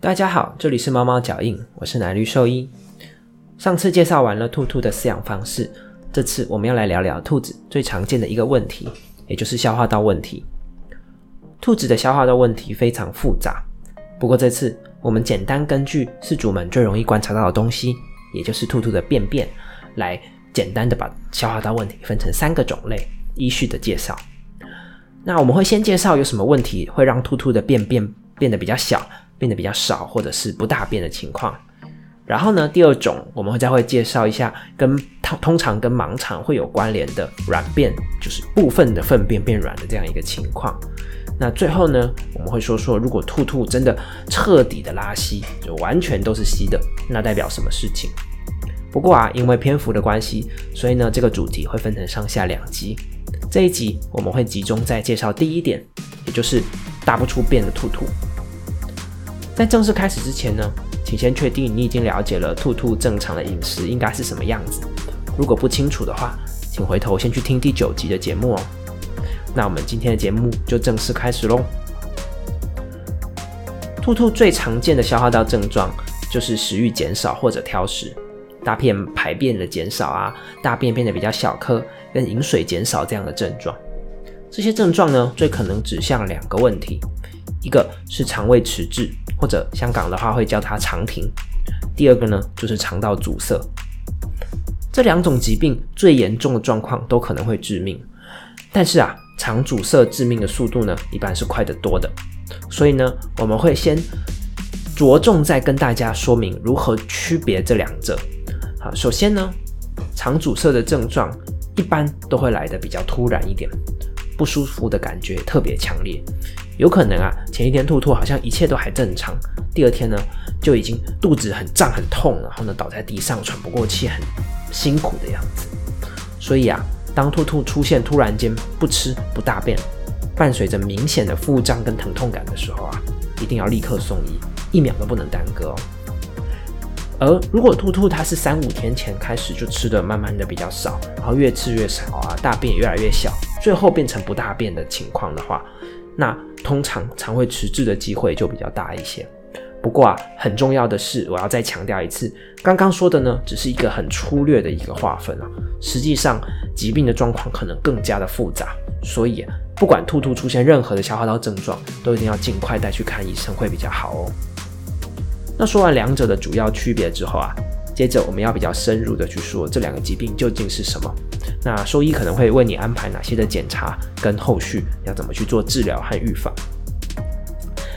大家好，这里是猫猫脚印，我是奶绿兽医。上次介绍完了兔兔的饲养方式，这次我们要来聊聊兔子最常见的一个问题，也就是消化道问题。兔子的消化道问题非常复杂，不过这次我们简单根据饲主们最容易观察到的东西，也就是兔兔的便便，来简单的把消化道问题分成三个种类，依序的介绍。那我们会先介绍有什么问题会让兔兔的便便变得比较小。变得比较少，或者是不大便的情况。然后呢，第二种我们会再会介绍一下跟通通常跟盲肠会有关联的软便，就是部分的粪便变软的这样一个情况。那最后呢，我们会说说如果兔兔真的彻底的拉稀，就完全都是稀的，那代表什么事情？不过啊，因为篇幅的关系，所以呢，这个主题会分成上下两集。这一集我们会集中在介绍第一点，也就是大不出便的兔兔。在正式开始之前呢，请先确定你已经了解了兔兔正常的饮食应该是什么样子。如果不清楚的话，请回头先去听第九集的节目哦。那我们今天的节目就正式开始喽。兔兔最常见的消化道症状就是食欲减少或者挑食，大便排便的减少啊，大便变得比较小颗，跟饮水减少这样的症状。这些症状呢，最可能指向两个问题。一个是肠胃迟滞，或者香港的话会叫它肠停；第二个呢，就是肠道阻塞。这两种疾病最严重的状况都可能会致命，但是啊，肠阻塞致命的速度呢，一般是快得多的。所以呢，我们会先着重在跟大家说明如何区别这两者。好，首先呢，肠阻塞的症状一般都会来的比较突然一点，不舒服的感觉特别强烈。有可能啊，前一天兔兔好像一切都还正常，第二天呢就已经肚子很胀很痛，然后呢倒在地上喘不过气，很辛苦的样子。所以啊，当兔兔出现突然间不吃不大便，伴随着明显的腹胀跟疼痛感的时候啊，一定要立刻送医，一秒都不能耽搁哦。而如果兔兔它是三五天前开始就吃的慢慢的比较少，然后越吃越少啊，大便也越来越小，最后变成不大便的情况的话，那通常常会迟滞的机会就比较大一些。不过啊，很重要的是，我要再强调一次，刚刚说的呢，只是一个很粗略的一个划分啊。实际上，疾病的状况可能更加的复杂。所以，不管兔兔出现任何的消化道症状，都一定要尽快带去看医生会比较好哦。那说完两者的主要区别之后啊。接着我们要比较深入的去说这两个疾病究竟是什么。那兽医可能会为你安排哪些的检查，跟后续要怎么去做治疗和预防。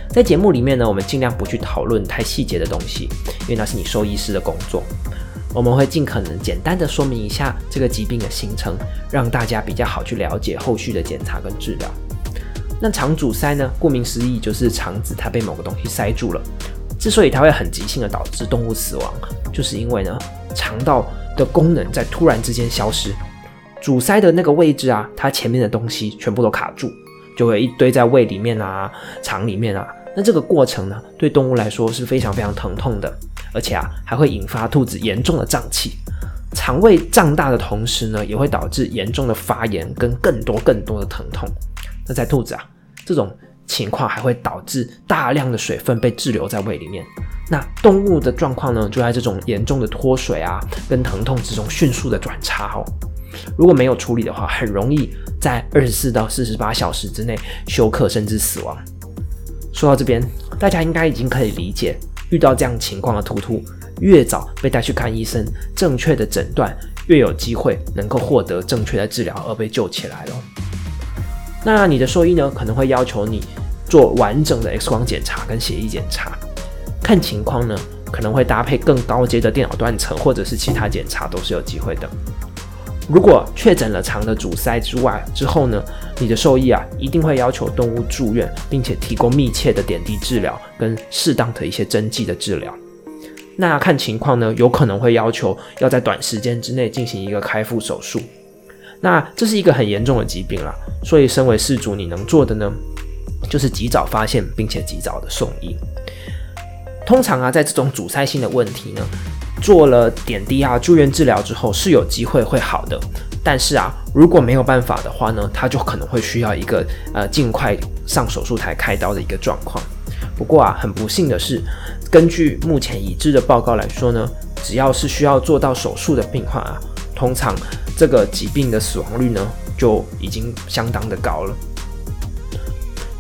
在节目里面呢，我们尽量不去讨论太细节的东西，因为那是你兽医师的工作。我们会尽可能简单的说明一下这个疾病的形成，让大家比较好去了解后续的检查跟治疗。那肠阻塞呢，顾名思义就是肠子它被某个东西塞住了。之所以它会很急性的导致动物死亡，就是因为呢，肠道的功能在突然之间消失，阻塞的那个位置啊，它前面的东西全部都卡住，就会一堆在胃里面啊、肠里面啊。那这个过程呢，对动物来说是非常非常疼痛的，而且啊，还会引发兔子严重的胀气。肠胃胀大的同时呢，也会导致严重的发炎跟更多更多的疼痛。那在兔子啊，这种。情况还会导致大量的水分被滞留在胃里面，那动物的状况呢，就在这种严重的脱水啊跟疼痛之中迅速的转差哦。如果没有处理的话，很容易在二十四到四十八小时之内休克甚至死亡。说到这边，大家应该已经可以理解，遇到这样情况的图图，越早被带去看医生，正确的诊断，越有机会能够获得正确的治疗而被救起来了。那你的兽医呢，可能会要求你。做完整的 X 光检查跟血液检查，看情况呢，可能会搭配更高阶的电脑断层或者是其他检查都是有机会的。如果确诊了肠的阻塞之外之后呢，你的兽医啊一定会要求动物住院，并且提供密切的点滴治疗跟适当的一些针剂的治疗。那看情况呢，有可能会要求要在短时间之内进行一个开腹手术。那这是一个很严重的疾病了，所以身为事主，你能做的呢？就是及早发现，并且及早的送医。通常啊，在这种阻塞性的问题呢，做了点滴啊、住院治疗之后是有机会会好的。但是啊，如果没有办法的话呢，他就可能会需要一个呃尽快上手术台开刀的一个状况。不过啊，很不幸的是，根据目前已知的报告来说呢，只要是需要做到手术的病患啊，通常这个疾病的死亡率呢就已经相当的高了。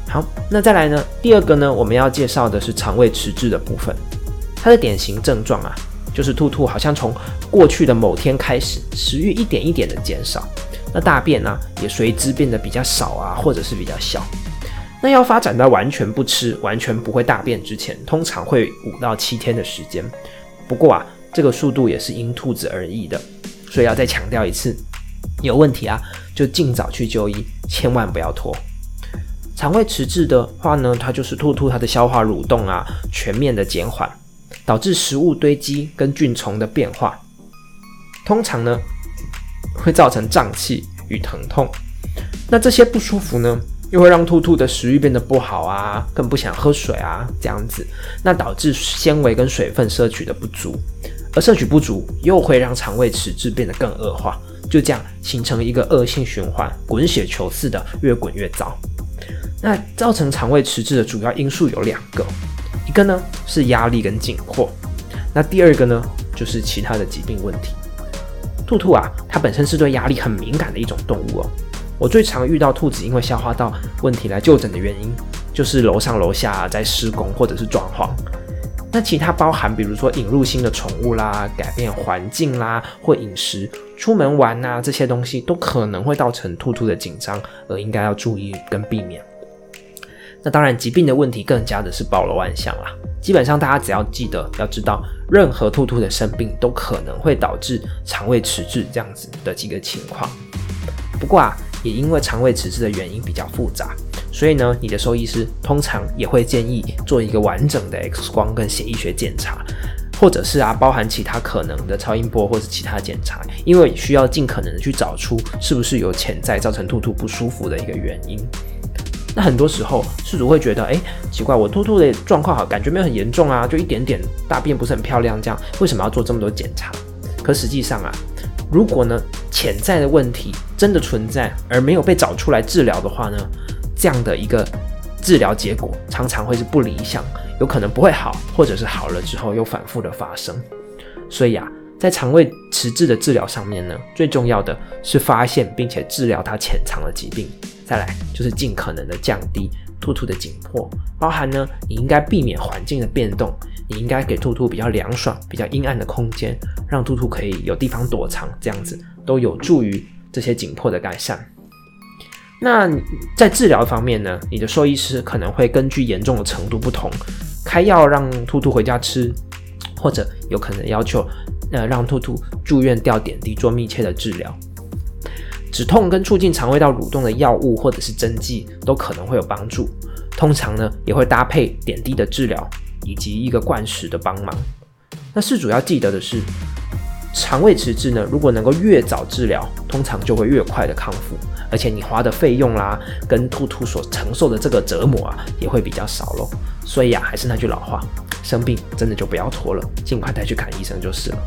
好，那再来呢，第二个呢，我们要介绍的是肠胃迟滞的部分，它的典型症状啊，就是兔兔好像从过去的某天开始，食欲一点一点的减少。那大便呢，也随之变得比较少啊，或者是比较小。那要发展到完全不吃、完全不会大便之前，通常会五到七天的时间。不过啊，这个速度也是因兔子而异的，所以要再强调一次，有问题啊，就尽早去就医，千万不要拖。肠胃迟滞的话呢，它就是兔兔它的消化蠕动啊，全面的减缓，导致食物堆积跟菌虫的变化。通常呢。会造成胀气与疼痛，那这些不舒服呢，又会让兔兔的食欲变得不好啊，更不想喝水啊，这样子，那导致纤维跟水分摄取的不足，而摄取不足又会让肠胃迟滞变得更恶化，就这样形成一个恶性循环，滚雪球似的越滚越糟。那造成肠胃迟滞的主要因素有两个，一个呢是压力跟紧迫，那第二个呢就是其他的疾病问题。兔兔啊，它本身是对压力很敏感的一种动物哦。我最常遇到兔子因为消化道问题来就诊的原因，就是楼上楼下在施工或者是装潢。那其他包含，比如说引入新的宠物啦、改变环境啦或饮食、出门玩呐这些东西，都可能会造成兔兔的紧张，而应该要注意跟避免。那当然，疾病的问题更加的是包罗万象啦。基本上，大家只要记得要知道，任何兔兔的生病都可能会导致肠胃迟滞这样子的几个情况。不过啊，也因为肠胃迟滞的原因比较复杂，所以呢，你的兽医师通常也会建议做一个完整的 X 光跟血液学检查，或者是啊，包含其他可能的超音波或者其他检查，因为需要尽可能的去找出是不是有潜在造成兔兔不舒服的一个原因。那很多时候，事主会觉得，哎，奇怪，我兔兔的状况好，感觉没有很严重啊，就一点点大便不是很漂亮，这样为什么要做这么多检查？可实际上啊，如果呢潜在的问题真的存在，而没有被找出来治疗的话呢，这样的一个治疗结果常常会是不理想，有可能不会好，或者是好了之后又反复的发生。所以啊，在肠胃迟滞的治疗上面呢，最重要的是发现并且治疗它潜藏的疾病。再来就是尽可能的降低兔兔的紧迫，包含呢，你应该避免环境的变动，你应该给兔兔比较凉爽、比较阴暗的空间，让兔兔可以有地方躲藏，这样子都有助于这些紧迫的改善。那在治疗方面呢，你的兽医师可能会根据严重的程度不同，开药让兔兔回家吃，或者有可能要求呃让兔兔住院吊点滴做密切的治疗。止痛跟促进肠胃道蠕动的药物或者是针剂都可能会有帮助，通常呢也会搭配点滴的治疗以及一个灌食的帮忙。那事主要记得的是，肠胃迟滞呢，如果能够越早治疗，通常就会越快的康复，而且你花的费用啦，跟兔兔所承受的这个折磨啊，也会比较少咯。所以啊，还是那句老话，生病真的就不要拖了，尽快带去看医生就是了。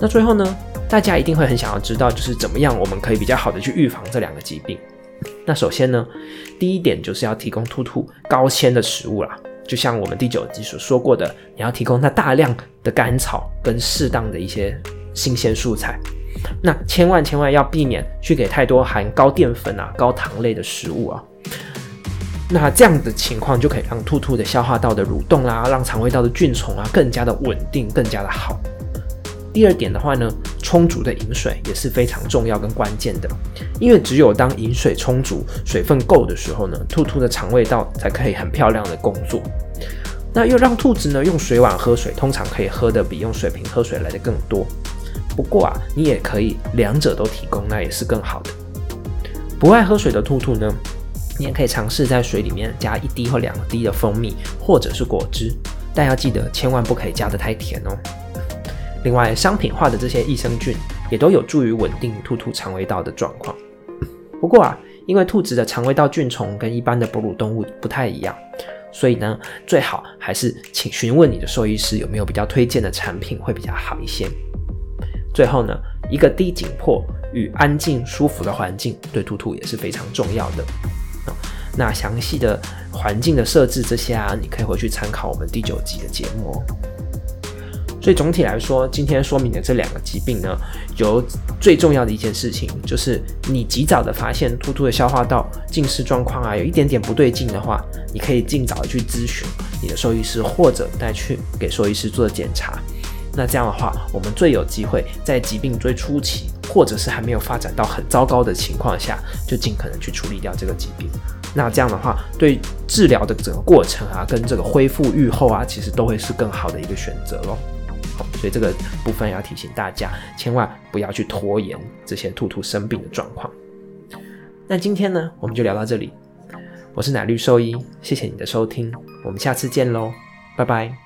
那最后呢？大家一定会很想要知道，就是怎么样我们可以比较好的去预防这两个疾病。那首先呢，第一点就是要提供兔兔高纤的食物啦，就像我们第九集所说过的，你要提供它大量的甘草跟适当的一些新鲜蔬菜。那千万千万要避免去给太多含高淀粉啊、高糖类的食物啊。那这样的情况就可以让兔兔的消化道的蠕动啦，让肠胃道的菌虫啊更加的稳定，更加的好。第二点的话呢，充足的饮水也是非常重要跟关键的，因为只有当饮水充足、水分够的时候呢，兔兔的肠胃道才可以很漂亮的工作。那又让兔子呢用水碗喝水，通常可以喝的比用水瓶喝水来的更多。不过啊，你也可以两者都提供，那也是更好的。不爱喝水的兔兔呢，你也可以尝试在水里面加一滴或两滴的蜂蜜或者是果汁，但要记得千万不可以加得太甜哦。另外，商品化的这些益生菌也都有助于稳定兔兔肠胃道的状况。不过啊，因为兔子的肠胃道菌虫跟一般的哺乳动物不太一样，所以呢，最好还是请询问你的兽医师有没有比较推荐的产品会比较好一些。最后呢，一个低紧迫与安静舒服的环境对兔兔也是非常重要的。那详细的环境的设置这些啊，你可以回去参考我们第九集的节目。所以总体来说，今天说明的这两个疾病呢，有最重要的一件事情，就是你及早的发现突突的消化道进食状况啊，有一点点不对劲的话，你可以尽早的去咨询你的兽医师，或者带去给兽医师做检查。那这样的话，我们最有机会在疾病最初期，或者是还没有发展到很糟糕的情况下，就尽可能去处理掉这个疾病。那这样的话，对治疗的整个过程啊，跟这个恢复愈后啊，其实都会是更好的一个选择咯。所以这个部分要提醒大家，千万不要去拖延这些兔兔生病的状况。那今天呢，我们就聊到这里。我是奶绿兽医，谢谢你的收听，我们下次见喽，拜拜。